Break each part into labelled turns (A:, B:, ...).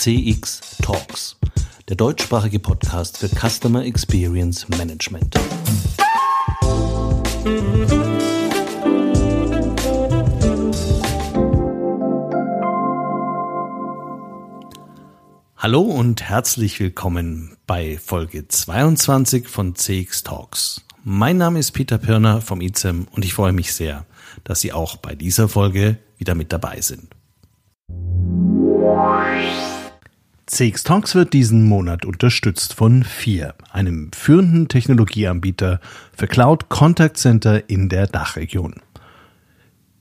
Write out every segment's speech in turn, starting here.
A: CX Talks, der deutschsprachige Podcast für Customer Experience Management. Hallo und herzlich willkommen bei Folge 22 von CX Talks. Mein Name ist Peter Pirner vom ICEM und ich freue mich sehr, dass Sie auch bei dieser Folge wieder mit dabei sind. CX Talks wird diesen Monat unterstützt von FIR, einem führenden Technologieanbieter für Cloud Contact Center in der Dachregion.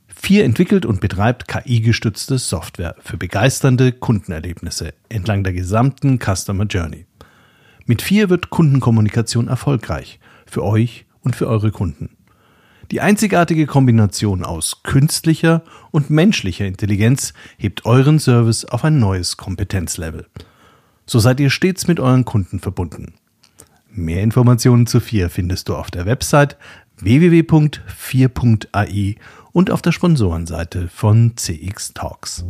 A: FIR entwickelt und betreibt KI-gestützte Software für begeisternde Kundenerlebnisse entlang der gesamten Customer Journey. Mit FIR wird Kundenkommunikation erfolgreich für euch und für eure Kunden. Die einzigartige Kombination aus künstlicher und menschlicher Intelligenz hebt euren Service auf ein neues Kompetenzlevel. So seid ihr stets mit euren Kunden verbunden. Mehr Informationen zu FIR findest du auf der Website www.4.ai und auf der Sponsorenseite von CX Talks.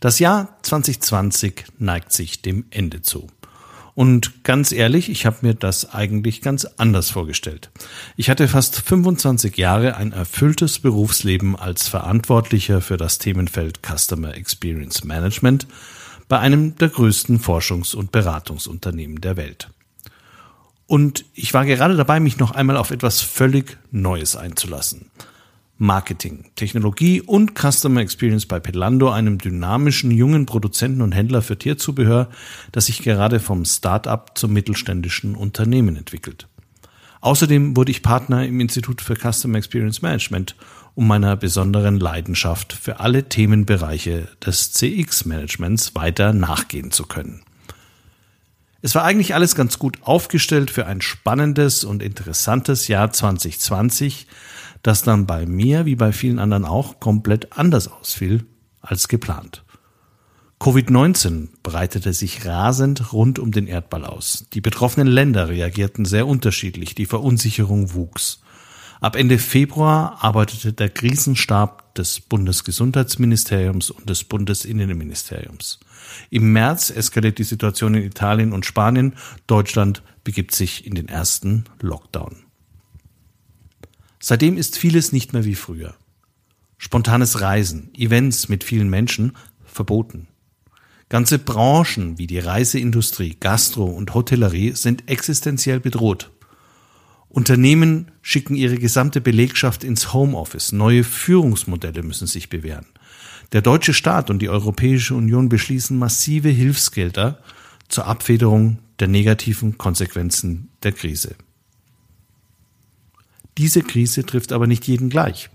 A: Das Jahr 2020 neigt sich dem Ende zu. Und ganz ehrlich, ich habe mir das eigentlich ganz anders vorgestellt. Ich hatte fast 25 Jahre ein erfülltes Berufsleben als Verantwortlicher für das Themenfeld Customer Experience Management bei einem der größten Forschungs- und Beratungsunternehmen der Welt. Und ich war gerade dabei, mich noch einmal auf etwas völlig Neues einzulassen. Marketing, Technologie und Customer Experience bei Pelando, einem dynamischen jungen Produzenten und Händler für Tierzubehör, das sich gerade vom Start-up zum mittelständischen Unternehmen entwickelt. Außerdem wurde ich Partner im Institut für Customer Experience Management, um meiner besonderen Leidenschaft für alle Themenbereiche des CX-Managements weiter nachgehen zu können. Es war eigentlich alles ganz gut aufgestellt für ein spannendes und interessantes Jahr 2020, das dann bei mir, wie bei vielen anderen auch, komplett anders ausfiel als geplant. Covid-19 breitete sich rasend rund um den Erdball aus. Die betroffenen Länder reagierten sehr unterschiedlich, die Verunsicherung wuchs. Ab Ende Februar arbeitete der Krisenstab des Bundesgesundheitsministeriums und des Bundesinnenministeriums. Im März eskaliert die Situation in Italien und Spanien. Deutschland begibt sich in den ersten Lockdown. Seitdem ist vieles nicht mehr wie früher. Spontanes Reisen, Events mit vielen Menschen verboten. Ganze Branchen wie die Reiseindustrie, Gastro und Hotellerie sind existenziell bedroht. Unternehmen schicken ihre gesamte Belegschaft ins Homeoffice. Neue Führungsmodelle müssen sich bewähren. Der deutsche Staat und die Europäische Union beschließen massive Hilfsgelder zur Abfederung der negativen Konsequenzen der Krise. Diese Krise trifft aber nicht jeden gleich.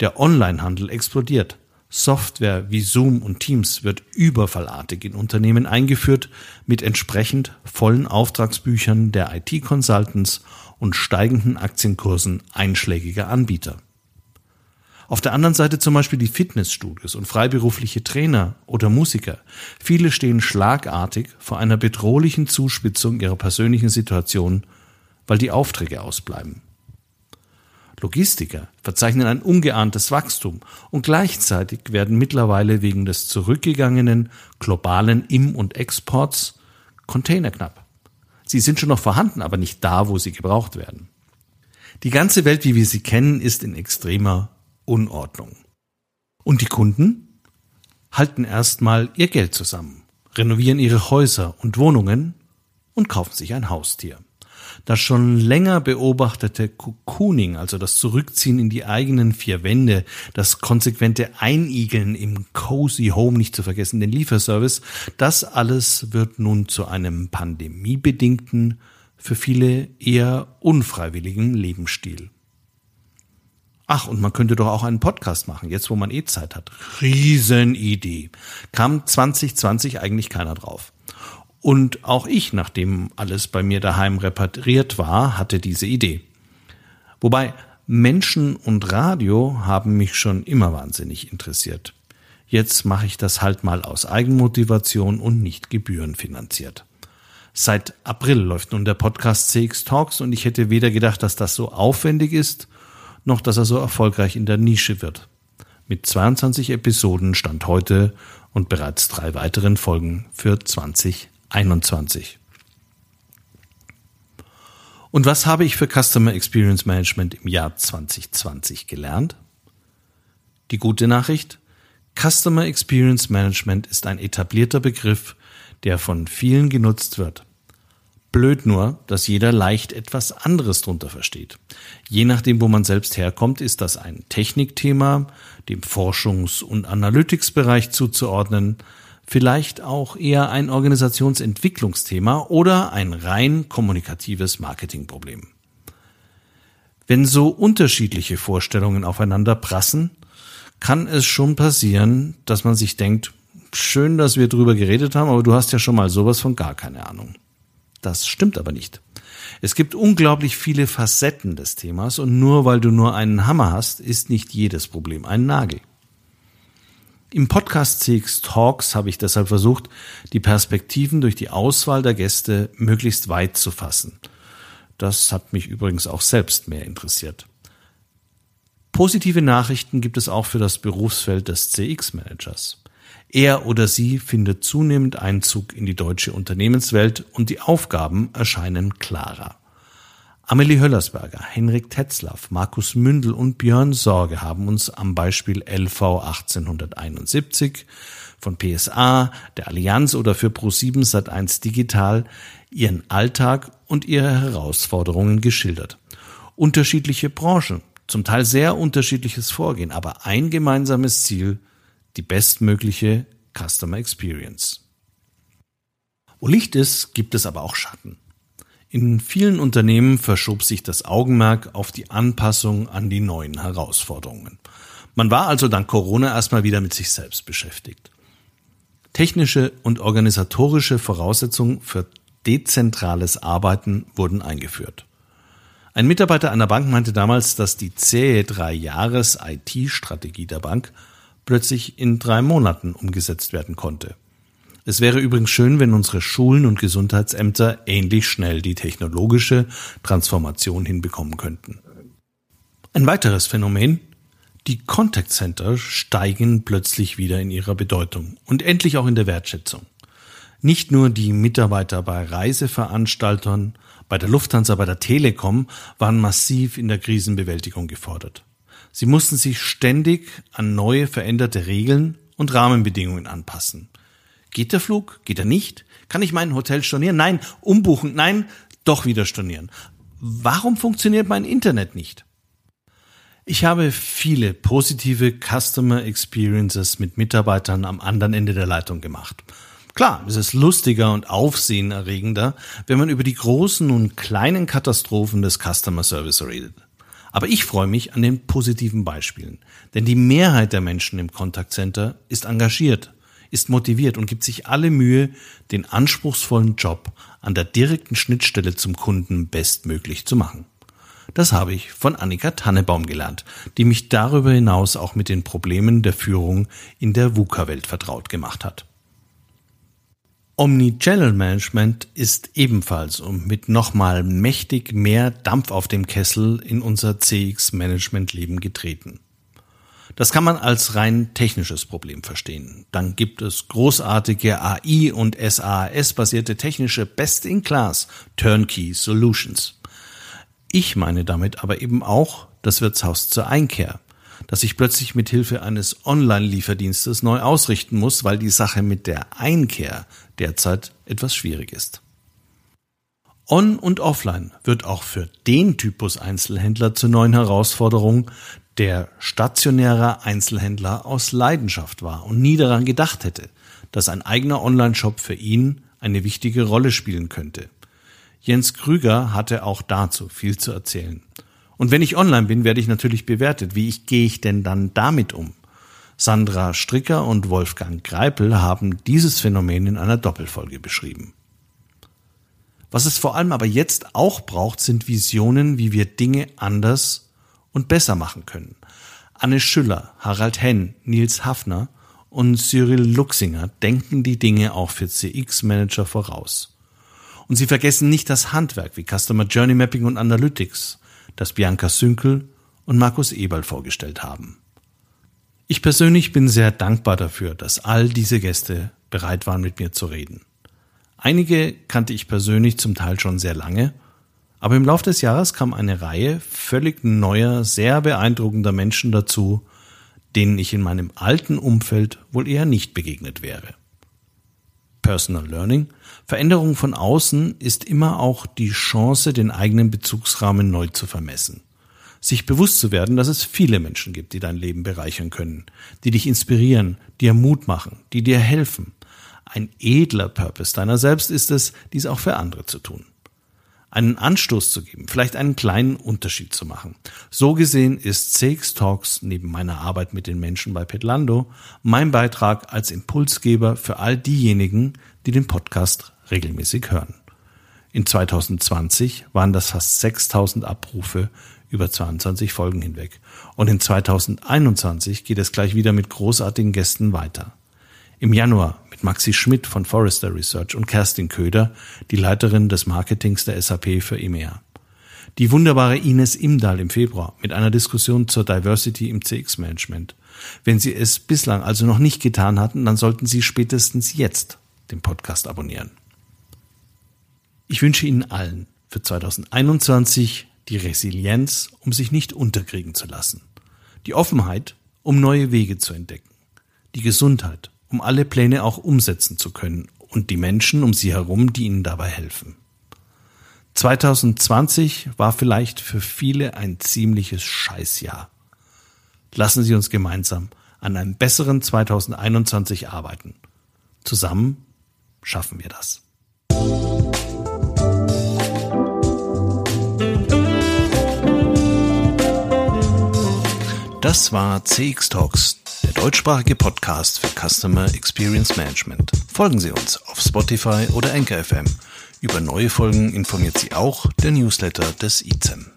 A: Der Onlinehandel explodiert. Software wie Zoom und Teams wird überfallartig in Unternehmen eingeführt mit entsprechend vollen Auftragsbüchern der IT-Consultants und steigenden Aktienkursen einschlägiger Anbieter. Auf der anderen Seite zum Beispiel die Fitnessstudios und freiberufliche Trainer oder Musiker. Viele stehen schlagartig vor einer bedrohlichen Zuspitzung ihrer persönlichen Situation, weil die Aufträge ausbleiben. Logistiker verzeichnen ein ungeahntes Wachstum und gleichzeitig werden mittlerweile wegen des zurückgegangenen globalen Im- und Exports Container knapp. Sie sind schon noch vorhanden, aber nicht da, wo sie gebraucht werden. Die ganze Welt, wie wir sie kennen, ist in extremer Unordnung. Und die Kunden halten erstmal ihr Geld zusammen, renovieren ihre Häuser und Wohnungen und kaufen sich ein Haustier. Das schon länger beobachtete Cocooning, also das Zurückziehen in die eigenen vier Wände, das konsequente Einigeln im Cozy Home, nicht zu vergessen den Lieferservice, das alles wird nun zu einem pandemiebedingten, für viele eher unfreiwilligen Lebensstil. Ach, und man könnte doch auch einen Podcast machen, jetzt wo man eh Zeit hat. Riesenidee. Kam 2020 eigentlich keiner drauf. Und auch ich, nachdem alles bei mir daheim repatriert war, hatte diese Idee. Wobei Menschen und Radio haben mich schon immer wahnsinnig interessiert. Jetzt mache ich das halt mal aus Eigenmotivation und nicht gebührenfinanziert. Seit April läuft nun der Podcast CX Talks und ich hätte weder gedacht, dass das so aufwendig ist, noch dass er so erfolgreich in der Nische wird. mit 22 Episoden Stand heute und bereits drei weiteren Folgen für 2021. Und was habe ich für Customer Experience Management im Jahr 2020 gelernt? Die gute Nachricht? Customer Experience Management ist ein etablierter Begriff, der von vielen genutzt wird. Blöd nur, dass jeder leicht etwas anderes drunter versteht. Je nachdem, wo man selbst herkommt, ist das ein Technikthema, dem Forschungs- und Analytics-Bereich zuzuordnen, vielleicht auch eher ein Organisationsentwicklungsthema oder ein rein kommunikatives Marketingproblem. Wenn so unterschiedliche Vorstellungen aufeinander prassen, kann es schon passieren, dass man sich denkt, schön, dass wir drüber geredet haben, aber du hast ja schon mal sowas von gar keine Ahnung. Das stimmt aber nicht. Es gibt unglaublich viele Facetten des Themas und nur weil du nur einen Hammer hast, ist nicht jedes Problem ein Nagel. Im Podcast CX Talks habe ich deshalb versucht, die Perspektiven durch die Auswahl der Gäste möglichst weit zu fassen. Das hat mich übrigens auch selbst mehr interessiert. Positive Nachrichten gibt es auch für das Berufsfeld des CX-Managers. Er oder sie findet zunehmend Einzug in die deutsche Unternehmenswelt und die Aufgaben erscheinen klarer. Amelie Höllersberger, Henrik Tetzlaff, Markus Mündel und Björn Sorge haben uns am Beispiel LV 1871 von PSA, der Allianz oder für Pro7 Sat1 Digital ihren Alltag und ihre Herausforderungen geschildert. Unterschiedliche Branchen, zum Teil sehr unterschiedliches Vorgehen, aber ein gemeinsames Ziel, die bestmögliche Customer Experience. Wo Licht ist, gibt es aber auch Schatten. In vielen Unternehmen verschob sich das Augenmerk auf die Anpassung an die neuen Herausforderungen. Man war also dank Corona erstmal wieder mit sich selbst beschäftigt. Technische und organisatorische Voraussetzungen für dezentrales Arbeiten wurden eingeführt. Ein Mitarbeiter einer Bank meinte damals, dass die zähe drei Jahres IT-Strategie der Bank plötzlich in drei Monaten umgesetzt werden konnte. Es wäre übrigens schön, wenn unsere Schulen und Gesundheitsämter ähnlich schnell die technologische Transformation hinbekommen könnten. Ein weiteres Phänomen, die Contact Center steigen plötzlich wieder in ihrer Bedeutung und endlich auch in der Wertschätzung. Nicht nur die Mitarbeiter bei Reiseveranstaltern, bei der Lufthansa, bei der Telekom waren massiv in der Krisenbewältigung gefordert. Sie mussten sich ständig an neue veränderte Regeln und Rahmenbedingungen anpassen. Geht der Flug? Geht er nicht? Kann ich mein Hotel stornieren? Nein. Umbuchen? Nein. Doch wieder stornieren. Warum funktioniert mein Internet nicht? Ich habe viele positive Customer Experiences mit Mitarbeitern am anderen Ende der Leitung gemacht. Klar, es ist lustiger und aufsehenerregender, wenn man über die großen und kleinen Katastrophen des Customer Service redet. Aber ich freue mich an den positiven Beispielen, denn die Mehrheit der Menschen im Contact Center ist engagiert, ist motiviert und gibt sich alle Mühe, den anspruchsvollen Job an der direkten Schnittstelle zum Kunden bestmöglich zu machen. Das habe ich von Annika Tannebaum gelernt, die mich darüber hinaus auch mit den Problemen der Führung in der VUCA-Welt vertraut gemacht hat. Omnichannel Management ist ebenfalls und mit nochmal mächtig mehr Dampf auf dem Kessel in unser CX-Management-Leben getreten. Das kann man als rein technisches Problem verstehen. Dann gibt es großartige AI und SAS-basierte technische Best-in-Class Turnkey Solutions. Ich meine damit aber eben auch das Wirtshaus zur Einkehr, das ich plötzlich mit Hilfe eines Online-Lieferdienstes neu ausrichten muss, weil die Sache mit der Einkehr derzeit etwas schwierig ist. On- und Offline wird auch für den Typus Einzelhändler zur neuen Herausforderung, der stationärer Einzelhändler aus Leidenschaft war und nie daran gedacht hätte, dass ein eigener Online-Shop für ihn eine wichtige Rolle spielen könnte. Jens Krüger hatte auch dazu viel zu erzählen. Und wenn ich online bin, werde ich natürlich bewertet. Wie ich, gehe ich denn dann damit um? Sandra Stricker und Wolfgang Greipel haben dieses Phänomen in einer Doppelfolge beschrieben. Was es vor allem aber jetzt auch braucht, sind Visionen, wie wir Dinge anders und besser machen können. Anne Schüller, Harald Henn, Nils Hafner und Cyril Luxinger denken die Dinge auch für CX-Manager voraus. Und sie vergessen nicht das Handwerk wie Customer Journey Mapping und Analytics, das Bianca Sünkel und Markus Eberl vorgestellt haben. Ich persönlich bin sehr dankbar dafür, dass all diese Gäste bereit waren, mit mir zu reden. Einige kannte ich persönlich zum Teil schon sehr lange, aber im Laufe des Jahres kam eine Reihe völlig neuer, sehr beeindruckender Menschen dazu, denen ich in meinem alten Umfeld wohl eher nicht begegnet wäre. Personal Learning, Veränderung von außen ist immer auch die Chance, den eigenen Bezugsrahmen neu zu vermessen. Sich bewusst zu werden, dass es viele Menschen gibt, die dein Leben bereichern können, die dich inspirieren, dir Mut machen, die dir helfen. Ein edler Purpose deiner selbst ist es, dies auch für andere zu tun einen Anstoß zu geben, vielleicht einen kleinen Unterschied zu machen. So gesehen ist CX Talks neben meiner Arbeit mit den Menschen bei Petlando mein Beitrag als Impulsgeber für all diejenigen, die den Podcast regelmäßig hören. In 2020 waren das fast 6000 Abrufe über 22 Folgen hinweg. Und in 2021 geht es gleich wieder mit großartigen Gästen weiter. Im Januar mit Maxi Schmidt von Forrester Research und Kerstin Köder, die Leiterin des Marketings der SAP für EMEA. Die wunderbare Ines Imdahl im Februar mit einer Diskussion zur Diversity im CX-Management. Wenn Sie es bislang also noch nicht getan hatten, dann sollten Sie spätestens jetzt den Podcast abonnieren. Ich wünsche Ihnen allen für 2021 die Resilienz, um sich nicht unterkriegen zu lassen, die Offenheit, um neue Wege zu entdecken, die Gesundheit, um alle Pläne auch umsetzen zu können und die Menschen um sie herum, die ihnen dabei helfen. 2020 war vielleicht für viele ein ziemliches Scheißjahr. Lassen Sie uns gemeinsam an einem besseren 2021 arbeiten. Zusammen schaffen wir das. Das war CX Talks deutschsprachige Podcast für Customer Experience Management. Folgen Sie uns auf Spotify oder Anchor FM. Über neue Folgen informiert Sie auch der Newsletter des ICEM.